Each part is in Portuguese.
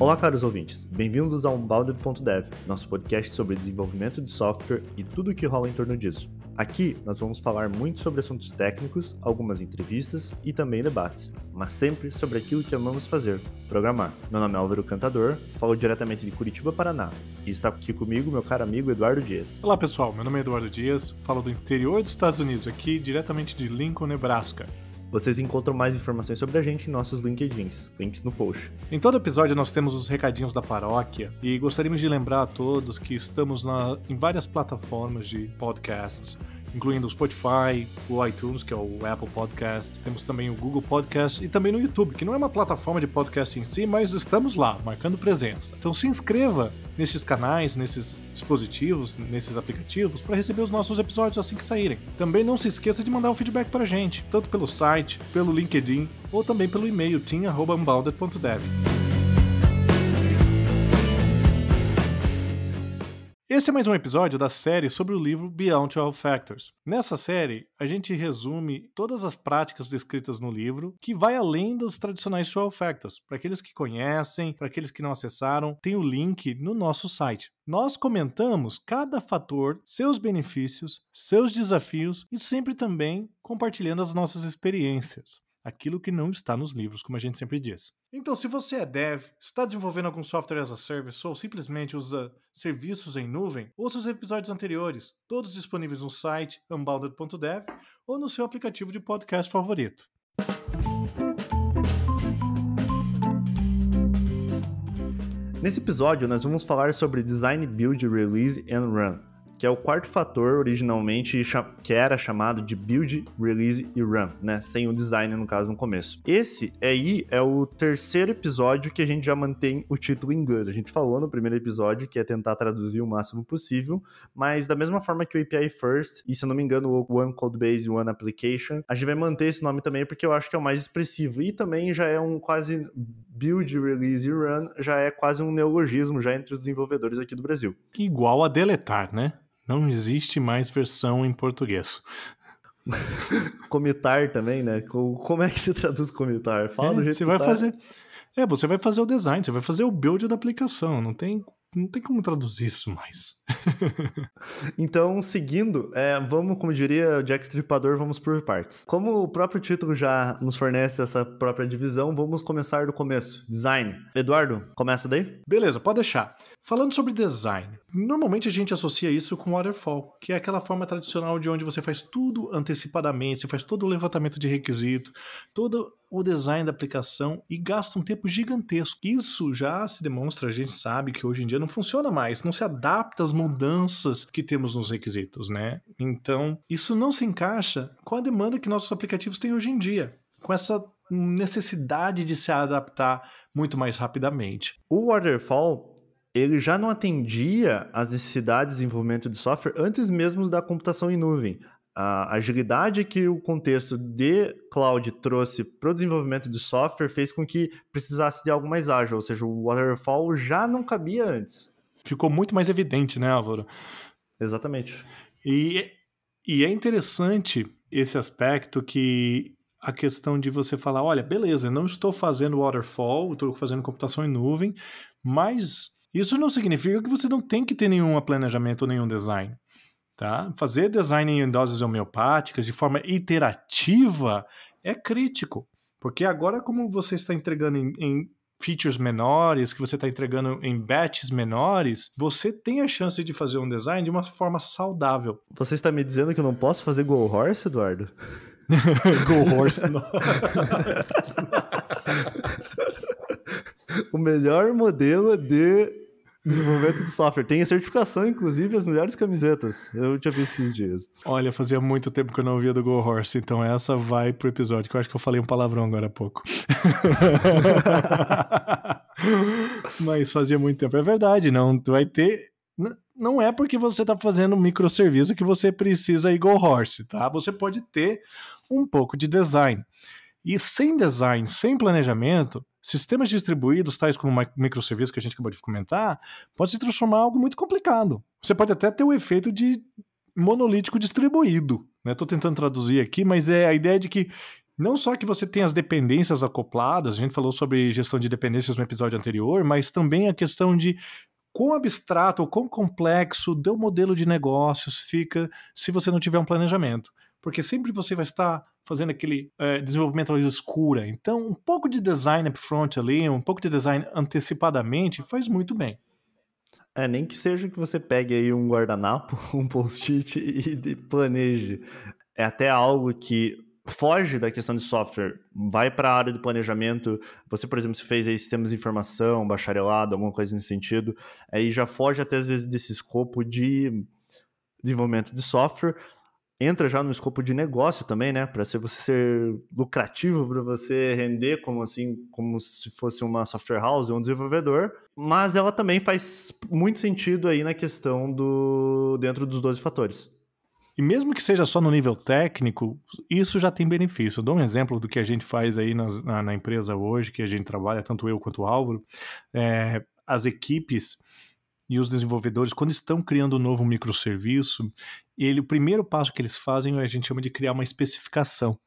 Olá, caros ouvintes. Bem-vindos ao Unbounded.dev, nosso podcast sobre desenvolvimento de software e tudo o que rola em torno disso. Aqui nós vamos falar muito sobre assuntos técnicos, algumas entrevistas e também debates, mas sempre sobre aquilo que amamos fazer, programar. Meu nome é Álvaro Cantador, falo diretamente de Curitiba, Paraná, e está aqui comigo meu caro amigo Eduardo Dias. Olá pessoal, meu nome é Eduardo Dias, falo do interior dos Estados Unidos, aqui diretamente de Lincoln, Nebraska. Vocês encontram mais informações sobre a gente em nossos LinkedIns, links no post. Em todo episódio nós temos os recadinhos da paróquia e gostaríamos de lembrar a todos que estamos na, em várias plataformas de podcasts incluindo o Spotify, o iTunes, que é o Apple Podcast, temos também o Google Podcast e também no YouTube, que não é uma plataforma de podcast em si, mas estamos lá, marcando presença. Então se inscreva nesses canais, nesses dispositivos, nesses aplicativos, para receber os nossos episódios assim que saírem. Também não se esqueça de mandar um feedback para a gente, tanto pelo site, pelo LinkedIn ou também pelo e-mail team.unbounded.dev. Esse é mais um episódio da série sobre o livro Beyond 12 Factors. Nessa série, a gente resume todas as práticas descritas no livro, que vai além dos tradicionais 12 Factors. Para aqueles que conhecem, para aqueles que não acessaram, tem o link no nosso site. Nós comentamos cada fator, seus benefícios, seus desafios e sempre também compartilhando as nossas experiências aquilo que não está nos livros, como a gente sempre diz. Então, se você é dev, está desenvolvendo algum software as a service ou simplesmente usa serviços em nuvem, ouça os episódios anteriores, todos disponíveis no site unbounded.dev ou no seu aplicativo de podcast favorito. Nesse episódio, nós vamos falar sobre Design, Build, Release and Run que é o quarto fator originalmente que era chamado de build, release e run, né? Sem o design, no caso, no começo. Esse aí é o terceiro episódio que a gente já mantém o título em inglês. A gente falou no primeiro episódio que é tentar traduzir o máximo possível, mas da mesma forma que o API First, e se eu não me engano, o One Codebase One Application, a gente vai manter esse nome também porque eu acho que é o mais expressivo. E também já é um quase build, release e run, já é quase um neologismo já entre os desenvolvedores aqui do Brasil. Igual a deletar, né? Não existe mais versão em português. comitar também, né? Como é que se traduz comitar? Fala é, do jeito você que vai tá. fazer. É, você vai fazer o design, você vai fazer o build da aplicação. Não tem não tem como traduzir isso mais. então, seguindo, é, vamos, como diria o Jack Stripador, vamos por partes. Como o próprio título já nos fornece essa própria divisão, vamos começar do começo. Design. Eduardo, começa daí? Beleza, pode deixar. Falando sobre design, normalmente a gente associa isso com waterfall, que é aquela forma tradicional de onde você faz tudo antecipadamente, você faz todo o levantamento de requisito, todo o design da aplicação e gasta um tempo gigantesco. Isso já se demonstra, a gente sabe que hoje em dia não funciona mais, não se adapta às mudanças que temos nos requisitos, né? Então, isso não se encaixa com a demanda que nossos aplicativos têm hoje em dia, com essa necessidade de se adaptar muito mais rapidamente. O waterfall ele já não atendia às necessidades de desenvolvimento de software antes mesmo da computação em nuvem. A agilidade que o contexto de cloud trouxe para o desenvolvimento de software fez com que precisasse de algo mais ágil, ou seja, o waterfall já não cabia antes. Ficou muito mais evidente, né, Álvaro? Exatamente. E, e é interessante esse aspecto que a questão de você falar, olha, beleza, não estou fazendo waterfall, estou fazendo computação em nuvem, mas isso não significa que você não tem que ter nenhum planejamento ou nenhum design. Tá? Fazer design em doses homeopáticas de forma iterativa é crítico, porque agora, como você está entregando em, em features menores, que você está entregando em batches menores, você tem a chance de fazer um design de uma forma saudável. Você está me dizendo que eu não posso fazer Go Horse, Eduardo? Go Horse, não. o melhor modelo de desenvolvimento de software. Tem a certificação, inclusive, as melhores camisetas. Eu tinha visto esses dias. Olha, fazia muito tempo que eu não ouvia do Go Horse, então essa vai pro episódio, que eu acho que eu falei um palavrão agora há pouco. Mas fazia muito tempo. É verdade, não vai ter. Não é porque você está fazendo um microserviço que você precisa ir Go Horse, tá? Você pode ter um pouco de design. E sem design, sem planejamento, sistemas distribuídos, tais como microserviços que a gente acabou de comentar, pode se transformar em algo muito complicado. Você pode até ter o efeito de monolítico distribuído. Estou né? tentando traduzir aqui, mas é a ideia de que Não só que você tem as dependências acopladas, a gente falou sobre gestão de dependências no episódio anterior, mas também a questão de quão abstrato ou quão complexo o modelo de negócios fica se você não tiver um planejamento. Porque sempre você vai estar fazendo aquele é, desenvolvimento à escura. Então, um pouco de design upfront ali, um pouco de design antecipadamente faz muito bem. É, nem que seja que você pegue aí um guardanapo, um post-it e planeje. É até algo que foge da questão de software, vai para a área do planejamento. Você, por exemplo, se fez aí sistemas de informação, bacharelado, alguma coisa nesse sentido, aí já foge até às vezes desse escopo de desenvolvimento de software. Entra já no escopo de negócio também, né? Para ser você ser lucrativo, para você render como assim, como se fosse uma software house ou um desenvolvedor. Mas ela também faz muito sentido aí na questão do dentro dos 12 fatores. E mesmo que seja só no nível técnico, isso já tem benefício. Eu dou um exemplo do que a gente faz aí na, na, na empresa hoje, que a gente trabalha, tanto eu quanto o Álvaro. É, as equipes e os desenvolvedores, quando estão criando um novo microserviço, ele, o primeiro passo que eles fazem a gente chama de criar uma especificação.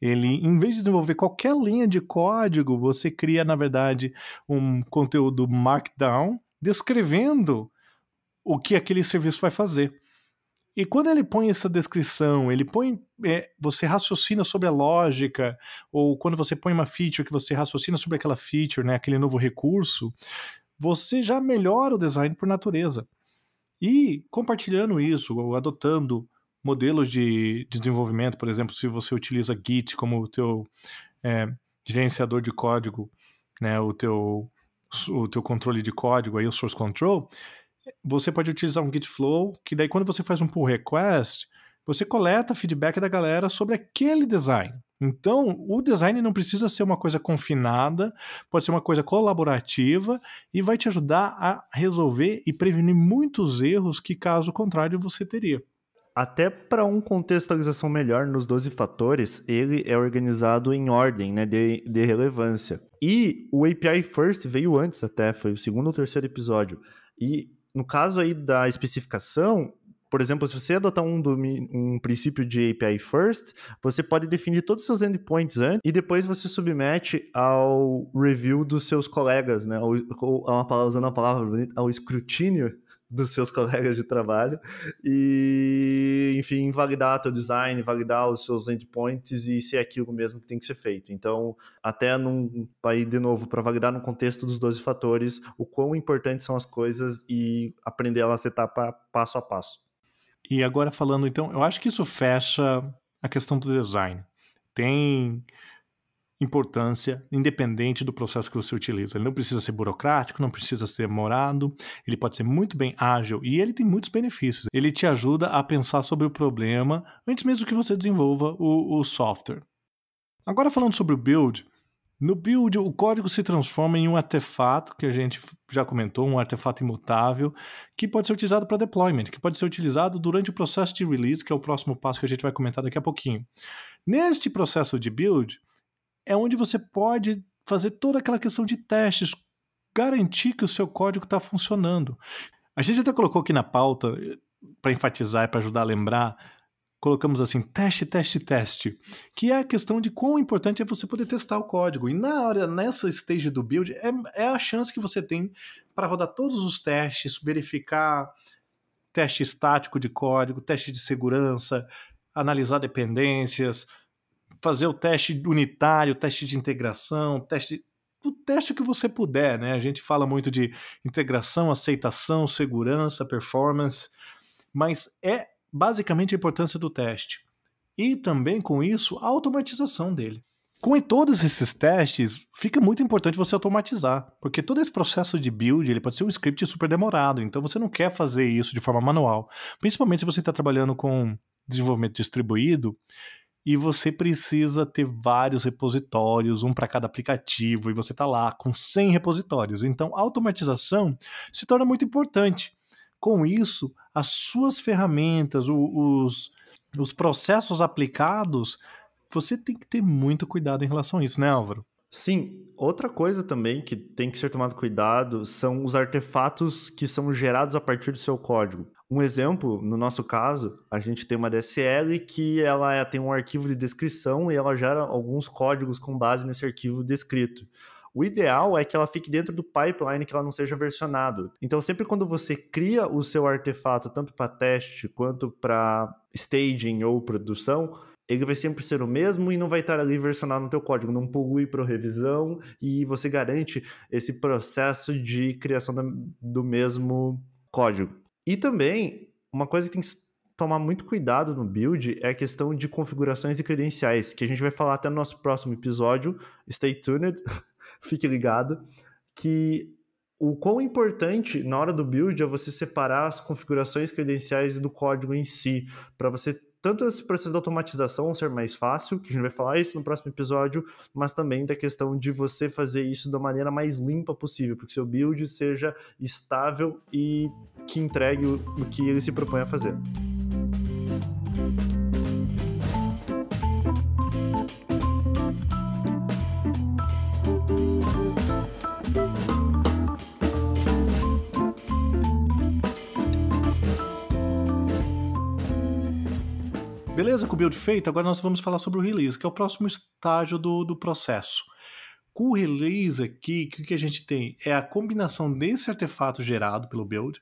Ele, em vez de desenvolver qualquer linha de código, você cria, na verdade, um conteúdo Markdown descrevendo o que aquele serviço vai fazer. E quando ele põe essa descrição, ele põe. É, você raciocina sobre a lógica, ou quando você põe uma feature que você raciocina sobre aquela feature, né, aquele novo recurso, você já melhora o design por natureza. E compartilhando isso, ou adotando modelos de, de desenvolvimento, por exemplo, se você utiliza Git como o teu é, gerenciador de código, né, o teu o teu controle de código, aí o source control, você pode utilizar um Git Flow, que daí quando você faz um pull request, você coleta feedback da galera sobre aquele design. Então, o design não precisa ser uma coisa confinada, pode ser uma coisa colaborativa e vai te ajudar a resolver e prevenir muitos erros que, caso contrário, você teria. Até para um contextualização melhor nos 12 fatores, ele é organizado em ordem né, de, de relevância. E o API First veio antes até, foi o segundo ou terceiro episódio. E no caso aí da especificação, por exemplo, se você adotar um, um, princípio de API first, você pode definir todos os seus endpoints antes e depois você submete ao review dos seus colegas, né? Ou, ou usando a palavra bonita, ao escrutínio dos seus colegas de trabalho e, enfim, validar teu design, validar os seus endpoints e se é aquilo mesmo que tem que ser feito. Então, até num aí de novo para validar no contexto dos 12 fatores, o quão importantes são as coisas e aprender elas etapa passo a passo. E agora falando então, eu acho que isso fecha a questão do design. Tem importância, independente do processo que você utiliza. Ele não precisa ser burocrático, não precisa ser demorado, ele pode ser muito bem ágil e ele tem muitos benefícios. Ele te ajuda a pensar sobre o problema antes mesmo que você desenvolva o, o software. Agora falando sobre o build, no build o código se transforma em um artefato que a gente já comentou, um artefato imutável, que pode ser utilizado para deployment, que pode ser utilizado durante o processo de release, que é o próximo passo que a gente vai comentar daqui a pouquinho. Neste processo de build, é onde você pode fazer toda aquela questão de testes, garantir que o seu código está funcionando. A gente até colocou aqui na pauta, para enfatizar e para ajudar a lembrar, colocamos assim, teste, teste, teste, que é a questão de quão importante é você poder testar o código. E na hora, nessa stage do build, é, é a chance que você tem para rodar todos os testes, verificar teste estático de código, teste de segurança, analisar dependências, fazer o teste unitário, teste de integração, teste o teste que você puder, né? A gente fala muito de integração, aceitação, segurança, performance, mas é basicamente a importância do teste. E também com isso a automatização dele. Com todos esses testes, fica muito importante você automatizar, porque todo esse processo de build ele pode ser um script super demorado, então você não quer fazer isso de forma manual, principalmente se você está trabalhando com desenvolvimento distribuído e você precisa ter vários repositórios, um para cada aplicativo, e você está lá com 100 repositórios. Então, a automatização se torna muito importante. Com isso, as suas ferramentas, os, os processos aplicados, você tem que ter muito cuidado em relação a isso, né, Álvaro? Sim, outra coisa também que tem que ser tomado cuidado são os artefatos que são gerados a partir do seu código. Um exemplo, no nosso caso, a gente tem uma DSL que ela é, tem um arquivo de descrição e ela gera alguns códigos com base nesse arquivo descrito. O ideal é que ela fique dentro do pipeline, que ela não seja versionado. Então, sempre quando você cria o seu artefato, tanto para teste quanto para staging ou produção, ele vai sempre ser o mesmo e não vai estar ali versionado no teu código, não polui para revisão e você garante esse processo de criação do mesmo código. E também, uma coisa que tem que tomar muito cuidado no build é a questão de configurações e credenciais, que a gente vai falar até no nosso próximo episódio. Stay tuned, fique ligado, que o quão importante na hora do build é você separar as configurações credenciais do código em si, para você tanto esse processo de automatização ser mais fácil, que a gente vai falar isso no próximo episódio, mas também da questão de você fazer isso da maneira mais limpa possível, para que seu build seja estável e que entregue o que ele se propõe a fazer. Beleza com o build feito? Agora nós vamos falar sobre o release, que é o próximo estágio do, do processo. Com o release aqui, o que a gente tem é a combinação desse artefato gerado pelo build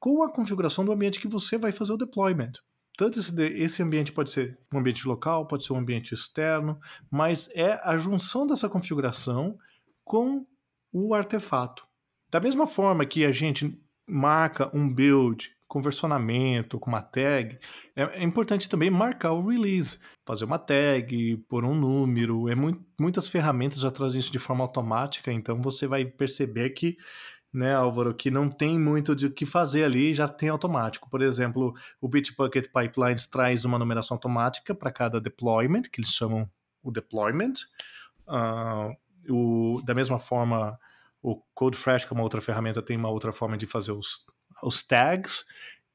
com a configuração do ambiente que você vai fazer o deployment. Tanto esse, esse ambiente pode ser um ambiente local, pode ser um ambiente externo, mas é a junção dessa configuração com o artefato. Da mesma forma que a gente marca um build com versionamento, com uma tag, é, é, importante também marcar o release, fazer uma tag, pôr um número. É muito, muitas ferramentas já trazem isso de forma automática, então você vai perceber que, né, Álvaro, que não tem muito de que fazer ali, já tem automático. Por exemplo, o Bitbucket Pipelines traz uma numeração automática para cada deployment, que eles chamam o deployment. Uh, o, da mesma forma, o CodeFresh, que é uma outra ferramenta, tem uma outra forma de fazer os os tags,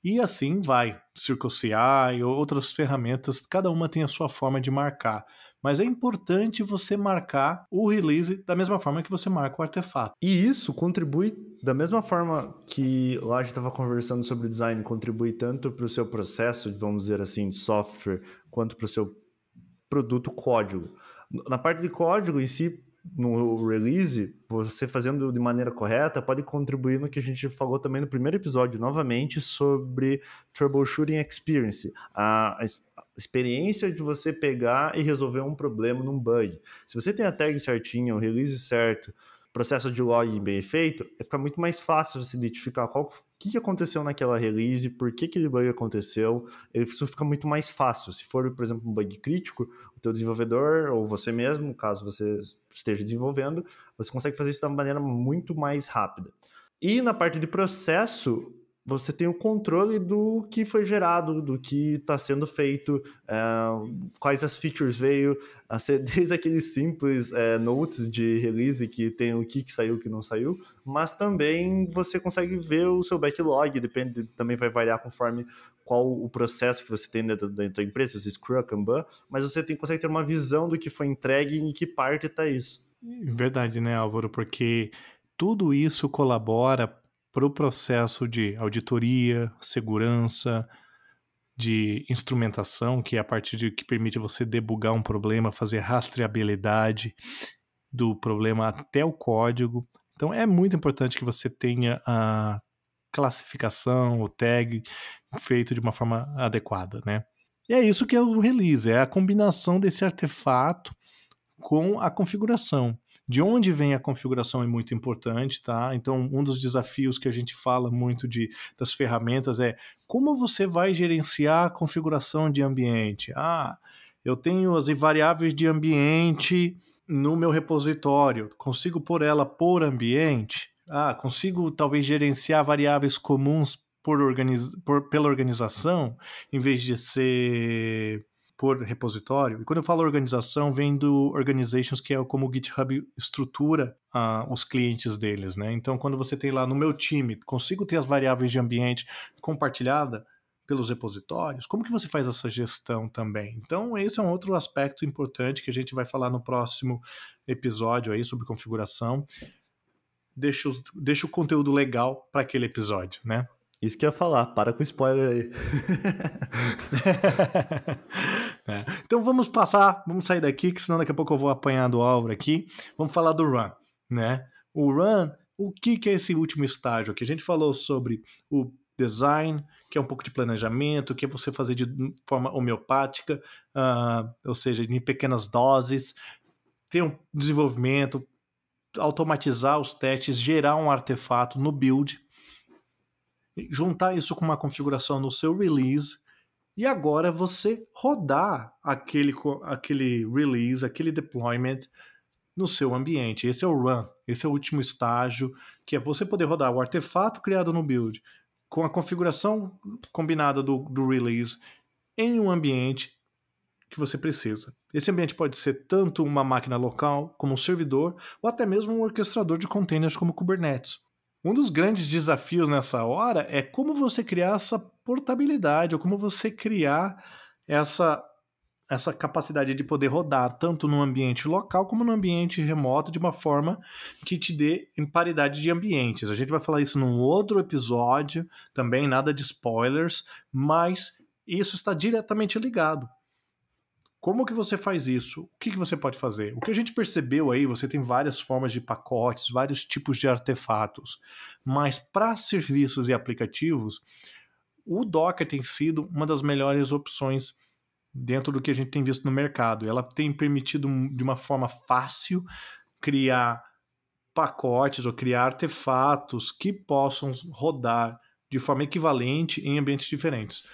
e assim vai. CircleCI outras ferramentas, cada uma tem a sua forma de marcar. Mas é importante você marcar o release da mesma forma que você marca o artefato. E isso contribui da mesma forma que lá a gente estava conversando sobre design, contribui tanto para o seu processo, vamos dizer assim, de software, quanto para o seu produto código. Na parte de código em si, no release, você fazendo de maneira correta, pode contribuir no que a gente falou também no primeiro episódio, novamente, sobre troubleshooting experience. A, experiência de você pegar e resolver um problema num bug. Se você tem a tag certinha, o release certo, processo de login bem feito, fica muito mais fácil você identificar qual que, aconteceu naquela release, por que aquele bug aconteceu, isso fica muito mais fácil. Se for, por exemplo, um bug crítico, o teu desenvolvedor ou você mesmo, caso você esteja desenvolvendo, você consegue fazer isso de uma maneira muito mais rápida. E na parte de processo, você tem o controle do que foi gerado, do que está sendo feito, é, quais as features veio, desde aqueles simples é, notes de release que tem o que, que saiu, o que não saiu, mas também você consegue ver o seu backlog, depende, também vai variar conforme qual o processo que você tem dentro, dentro da empresa, se Scrum, Kanban, mas você tem, consegue ter uma visão do que foi entregue e em que parte está isso. Verdade, né, Álvaro? Porque tudo isso colabora para o processo de auditoria, segurança, de instrumentação, que é a parte de que permite você debugar um problema, fazer rastreabilidade do problema até o código. Então é muito importante que você tenha a classificação, o tag feito de uma forma adequada, né? E é isso que é o release, é a combinação desse artefato com a configuração. De onde vem a configuração é muito importante, tá? Então, um dos desafios que a gente fala muito de, das ferramentas é como você vai gerenciar a configuração de ambiente. Ah, eu tenho as variáveis de ambiente no meu repositório, consigo pôr ela por ambiente? Ah, consigo talvez gerenciar variáveis comuns por organiz... por, pela organização, em vez de ser por repositório. E quando eu falo organização, vem do organizations, que é como o GitHub estrutura uh, os clientes deles, né? Então, quando você tem lá no meu time, consigo ter as variáveis de ambiente compartilhada pelos repositórios, como que você faz essa gestão também? Então, esse é um outro aspecto importante que a gente vai falar no próximo episódio aí sobre configuração. Deixa, os, deixa o conteúdo legal para aquele episódio, né? Isso que eu ia falar, para com spoiler aí. é. Então vamos passar, vamos sair daqui, que senão daqui a pouco eu vou apanhar do Álvaro aqui. Vamos falar do Run, né? O Run, o que, que é esse último estágio aqui? A gente falou sobre o design, que é um pouco de planejamento, que é você fazer de forma homeopática, uh, ou seja, em pequenas doses, ter um desenvolvimento, automatizar os testes, gerar um artefato no build, juntar isso com uma configuração no seu release e agora você rodar aquele, aquele release, aquele deployment no seu ambiente. Esse é o run, esse é o último estágio, que é você poder rodar o artefato criado no build com a configuração combinada do, do release em um ambiente que você precisa. Esse ambiente pode ser tanto uma máquina local, como um servidor, ou até mesmo um orquestrador de containers como Kubernetes. Um dos grandes desafios nessa hora é como você criar essa portabilidade, ou como você criar essa, essa capacidade de poder rodar tanto no ambiente local como no ambiente remoto de uma forma que te dê em paridade de ambientes. A gente vai falar isso num outro episódio, também nada de spoilers, mas isso está diretamente ligado. Como que você faz isso? O que, que você pode fazer? O que a gente percebeu aí, você tem várias formas de pacotes, vários tipos de artefatos, mas para serviços e aplicativos, o Docker tem sido uma das melhores opções dentro do que a gente tem visto no mercado. Ela tem permitido de uma forma fácil criar pacotes ou criar artefatos que possam rodar de forma equivalente em ambientes diferentes,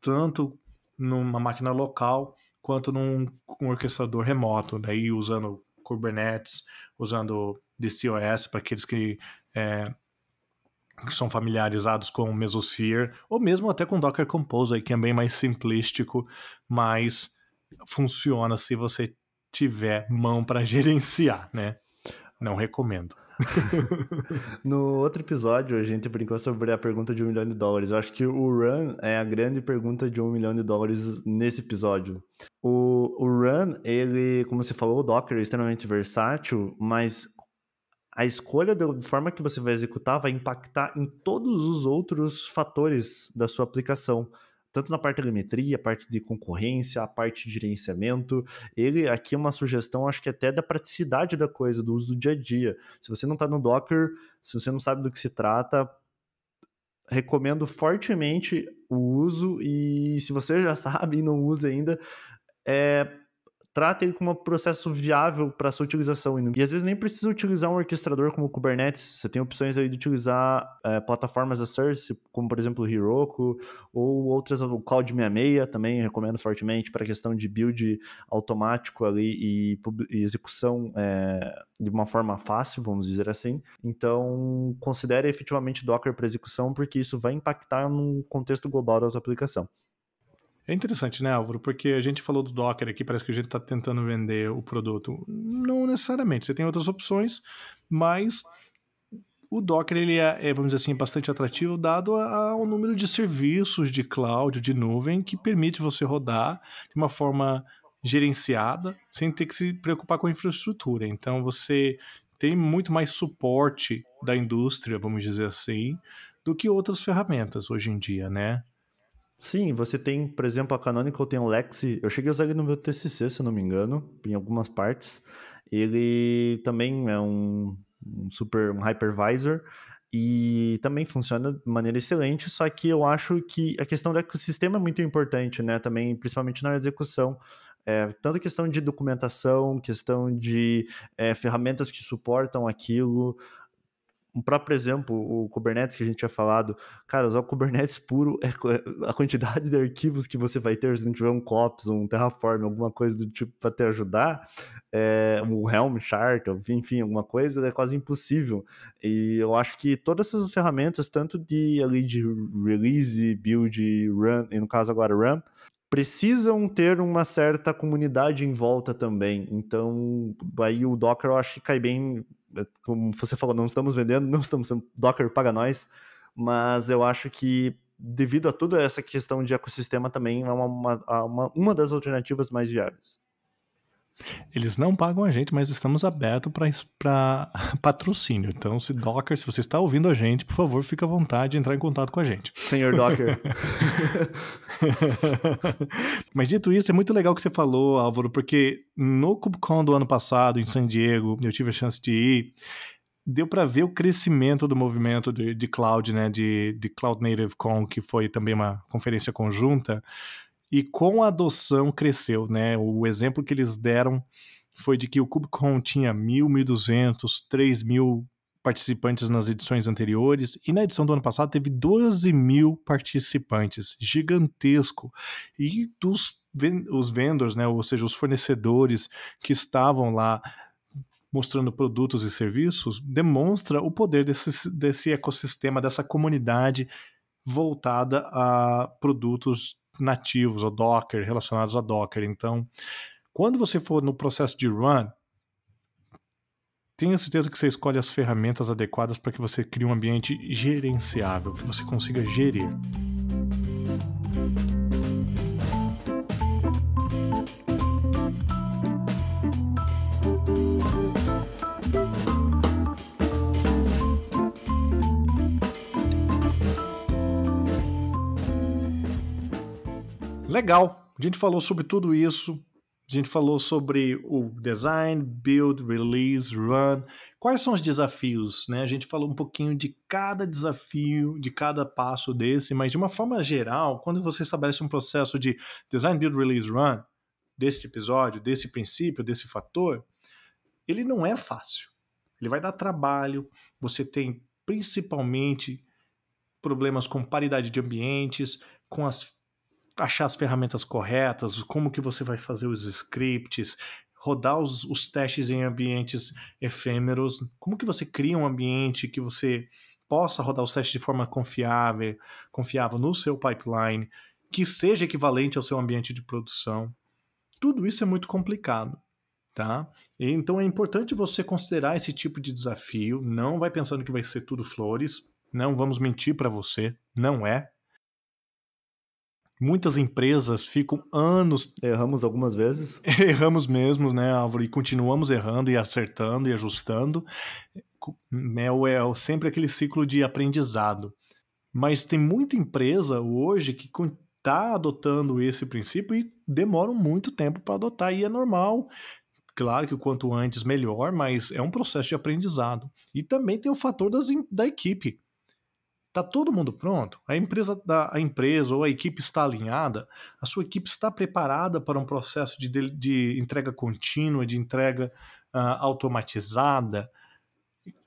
tanto numa máquina local quanto num um orquestrador remoto, daí usando Kubernetes, usando DCOS para aqueles que, é, que são familiarizados com o Mesosphere, ou mesmo até com Docker Compose, que é bem mais simplístico, mas funciona se você tiver mão para gerenciar, né? Não recomendo. no outro episódio, a gente brincou sobre a pergunta de um milhão de dólares. Eu acho que o Run é a grande pergunta de um milhão de dólares nesse episódio. O, o Run, ele, como você falou, o Docker é extremamente versátil, mas a escolha da forma que você vai executar vai impactar em todos os outros fatores da sua aplicação tanto na parte de telemetria, a parte de concorrência, a parte de gerenciamento. Ele aqui é uma sugestão, acho que até da praticidade da coisa, do uso do dia a dia. Se você não está no Docker, se você não sabe do que se trata, recomendo fortemente o uso e se você já sabe e não usa ainda, é, trata ele como um processo viável para sua utilização. E às vezes nem precisa utilizar um orquestrador como o Kubernetes. Você tem opções aí de utilizar é, plataformas a service, como por exemplo o Heroku, ou outras, o Cloud 66 também recomendo fortemente para questão de build automático ali e, e execução é, de uma forma fácil, vamos dizer assim. Então, considere efetivamente Docker para execução, porque isso vai impactar no contexto global da sua aplicação. É interessante, né, Álvaro? Porque a gente falou do Docker aqui, parece que a gente está tentando vender o produto. Não necessariamente, você tem outras opções, mas o Docker ele é, é vamos dizer assim, bastante atrativo dado ao número de serviços de cloud, de nuvem, que permite você rodar de uma forma gerenciada, sem ter que se preocupar com a infraestrutura. Então você tem muito mais suporte da indústria, vamos dizer assim, do que outras ferramentas hoje em dia, né? Sim, você tem, por exemplo, a Canonical tem o Lexi. Eu cheguei a usar ele no meu TCC, se não me engano, em algumas partes. Ele também é um, um super um hypervisor e também funciona de maneira excelente, só que eu acho que a questão do ecossistema é muito importante, né? Também, principalmente na execução. É, tanto questão de documentação, questão de é, ferramentas que suportam aquilo, um próprio exemplo, o Kubernetes que a gente tinha falado, cara, usar o Kubernetes puro, é, é a quantidade de arquivos que você vai ter se não tiver um COPS, um Terraform, alguma coisa do tipo para te ajudar, é, um Helm chart, enfim, alguma coisa, é quase impossível. E eu acho que todas essas ferramentas, tanto de ali de release, build, run, e no caso agora run, precisam ter uma certa comunidade em volta também. Então, aí o Docker eu acho que cai bem como você falou, não estamos vendendo, não estamos sendo Docker paga nós, mas eu acho que devido a toda essa questão de ecossistema também é uma, uma, uma, das alternativas mais viáveis. Eles não pagam a gente, mas estamos abertos para patrocínio. Então, se Docker, se você está ouvindo a gente, por favor, fique à vontade de entrar em contato com a gente. Senhor Docker. mas dito isso, é muito legal o que você falou, Álvaro, porque no KubeCon do ano passado, em San Diego, eu tive a chance de ir, deu para ver o crescimento do movimento de, de cloud, né, de, de Cloud Native Con, que foi também uma conferência conjunta, e com a adoção cresceu, né? O exemplo que eles deram foi de que o KubeCon tinha 1.000, 1.200, 3.000 participantes nas edições anteriores, e na edição do ano passado teve 12 mil participantes, gigantesco. E dos os vendors, né, ou seja, os fornecedores que estavam lá mostrando produtos e serviços, demonstra o poder desse, desse ecossistema, dessa comunidade voltada a produtos nativos, ou Docker, relacionados a Docker. Então, quando você for no processo de run, tenha certeza que você escolhe as ferramentas adequadas para que você crie um ambiente gerenciável, que você consiga gerir. Legal. A gente falou sobre tudo isso. A gente falou sobre o design, build, release, run. Quais são os desafios? Né? A gente falou um pouquinho de cada desafio, de cada passo desse, mas de uma forma geral, quando você estabelece um processo de design, build, release, run, desse episódio, desse princípio, desse fator, ele não é fácil. Ele vai dar trabalho. Você tem principalmente problemas com paridade de ambientes, com as achar as ferramentas corretas, como que você vai fazer os scripts, rodar os, os testes em ambientes efêmeros, como que você cria um ambiente que você possa rodar os testes de forma confiável, confiável no seu pipeline, que seja equivalente ao seu ambiente de produção. Tudo isso é muito complicado, tá? Então é importante você considerar esse tipo de desafio. Não vai pensando que vai ser tudo flores. Não vamos mentir para você, não é. Muitas empresas ficam anos. Erramos algumas vezes. Erramos mesmo, né, Álvaro? E continuamos errando e acertando e ajustando. É, é sempre aquele ciclo de aprendizado. Mas tem muita empresa hoje que está adotando esse princípio e demoram muito tempo para adotar, e é normal. Claro que o quanto antes melhor, mas é um processo de aprendizado. E também tem o fator das, da equipe. Está todo mundo pronto? A empresa, a empresa ou a equipe está alinhada? A sua equipe está preparada para um processo de, de, de entrega contínua, de entrega uh, automatizada?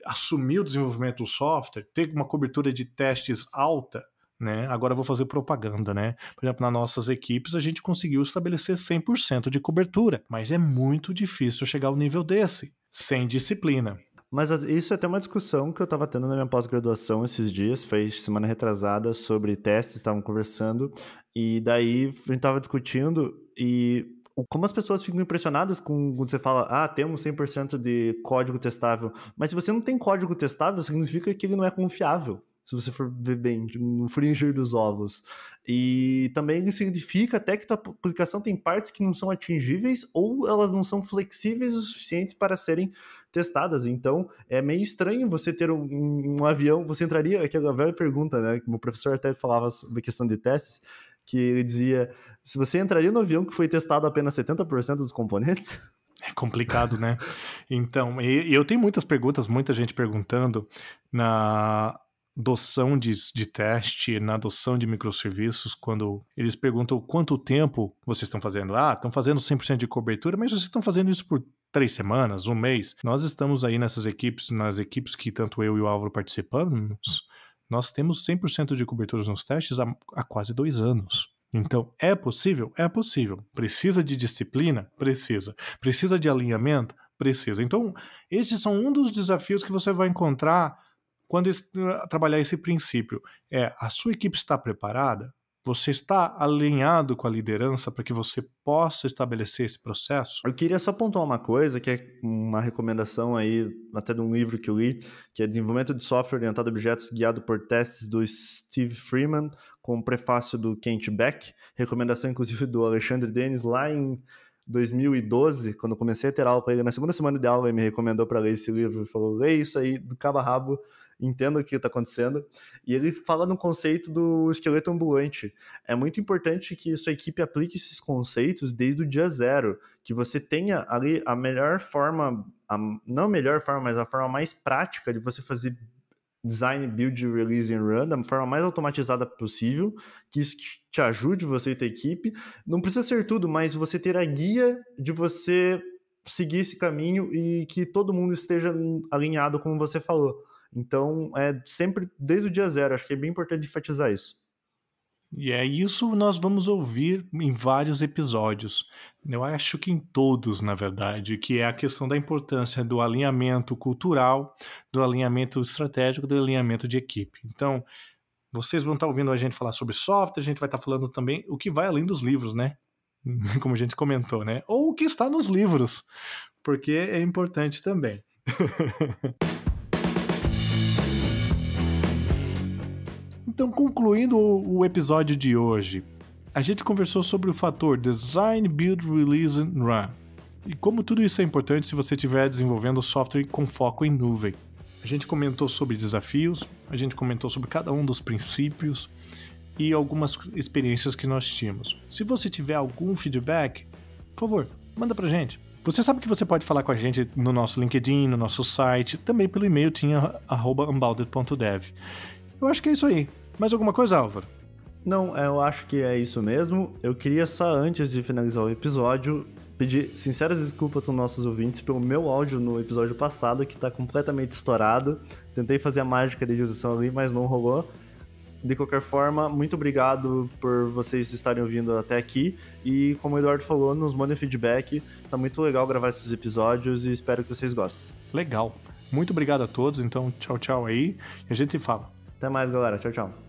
Assumir o desenvolvimento do software? Ter uma cobertura de testes alta? Né? Agora eu vou fazer propaganda, né? Por exemplo, nas nossas equipes a gente conseguiu estabelecer 100% de cobertura, mas é muito difícil chegar ao nível desse, sem disciplina. Mas isso é até uma discussão que eu estava tendo na minha pós-graduação esses dias, foi semana retrasada, sobre testes, estavam conversando, e daí a gente estava discutindo e como as pessoas ficam impressionadas com quando você fala, ah, temos 100% de código testável, mas se você não tem código testável, significa que ele não é confiável se você for ver bem, no fringir dos ovos. E também significa até que tua aplicação tem partes que não são atingíveis ou elas não são flexíveis o suficiente para serem testadas. Então, é meio estranho você ter um, um avião, você entraria, aquela velha pergunta, né, que o professor até falava sobre a questão de testes, que ele dizia, se você entraria no avião que foi testado apenas 70% dos componentes... É complicado, né? Então, e, e eu tenho muitas perguntas, muita gente perguntando na adoção de, de teste, na adoção de microserviços, quando eles perguntam quanto tempo vocês estão fazendo. Ah, estão fazendo 100% de cobertura, mas vocês estão fazendo isso por três semanas, um mês. Nós estamos aí nessas equipes, nas equipes que tanto eu e o Álvaro participamos, nós temos 100% de cobertura nos testes há, há quase dois anos. Então, é possível? É possível. Precisa de disciplina? Precisa. Precisa de alinhamento? Precisa. Então, esses são um dos desafios que você vai encontrar quando trabalhar esse princípio é a sua equipe está preparada, você está alinhado com a liderança para que você possa estabelecer esse processo? Eu queria só pontuar uma coisa, que é uma recomendação aí, até de um livro que eu li, que é Desenvolvimento de Software Orientado a Objetos Guiado por Testes, do Steve Freeman, com o prefácio do Kent Beck, recomendação inclusive do Alexandre Denis lá em 2012, quando eu comecei a ter aula ele, na segunda semana de aula, ele me recomendou para ler esse livro. Ele falou: lê isso aí do cabo a rabo, entenda o que está acontecendo. E ele fala no conceito do esqueleto ambulante. É muito importante que sua equipe aplique esses conceitos desde o dia zero, que você tenha ali a melhor forma, a, não a melhor forma, mas a forma mais prática de você fazer design, build, release and run da forma mais automatizada possível, que isso te ajude você e tua equipe. Não precisa ser tudo, mas você ter a guia de você seguir esse caminho e que todo mundo esteja alinhado como você falou. Então, é sempre desde o dia zero, acho que é bem importante enfatizar isso. E é isso nós vamos ouvir em vários episódios. Eu acho que em todos, na verdade, que é a questão da importância do alinhamento cultural, do alinhamento estratégico, do alinhamento de equipe. Então, vocês vão estar ouvindo a gente falar sobre software, a gente vai estar falando também o que vai além dos livros, né? Como a gente comentou, né? Ou o que está nos livros, porque é importante também. Então, concluindo o episódio de hoje, a gente conversou sobre o fator Design, Build, Release and Run. E como tudo isso é importante se você estiver desenvolvendo software com foco em nuvem. A gente comentou sobre desafios, a gente comentou sobre cada um dos princípios e algumas experiências que nós tínhamos. Se você tiver algum feedback, por favor, manda pra gente. Você sabe que você pode falar com a gente no nosso LinkedIn, no nosso site, também pelo e-mail tinha@unbounded.dev. Eu acho que é isso aí. Mais alguma coisa, Álvaro? Não, é, eu acho que é isso mesmo. Eu queria só, antes de finalizar o episódio, pedir sinceras desculpas aos nossos ouvintes pelo meu áudio no episódio passado, que tá completamente estourado. Tentei fazer a mágica de edição ali, mas não rolou. De qualquer forma, muito obrigado por vocês estarem ouvindo até aqui. E como o Eduardo falou, nos mandem feedback. Tá muito legal gravar esses episódios e espero que vocês gostem. Legal. Muito obrigado a todos. Então, tchau, tchau aí. E a gente se fala. Até mais, galera. Tchau, tchau.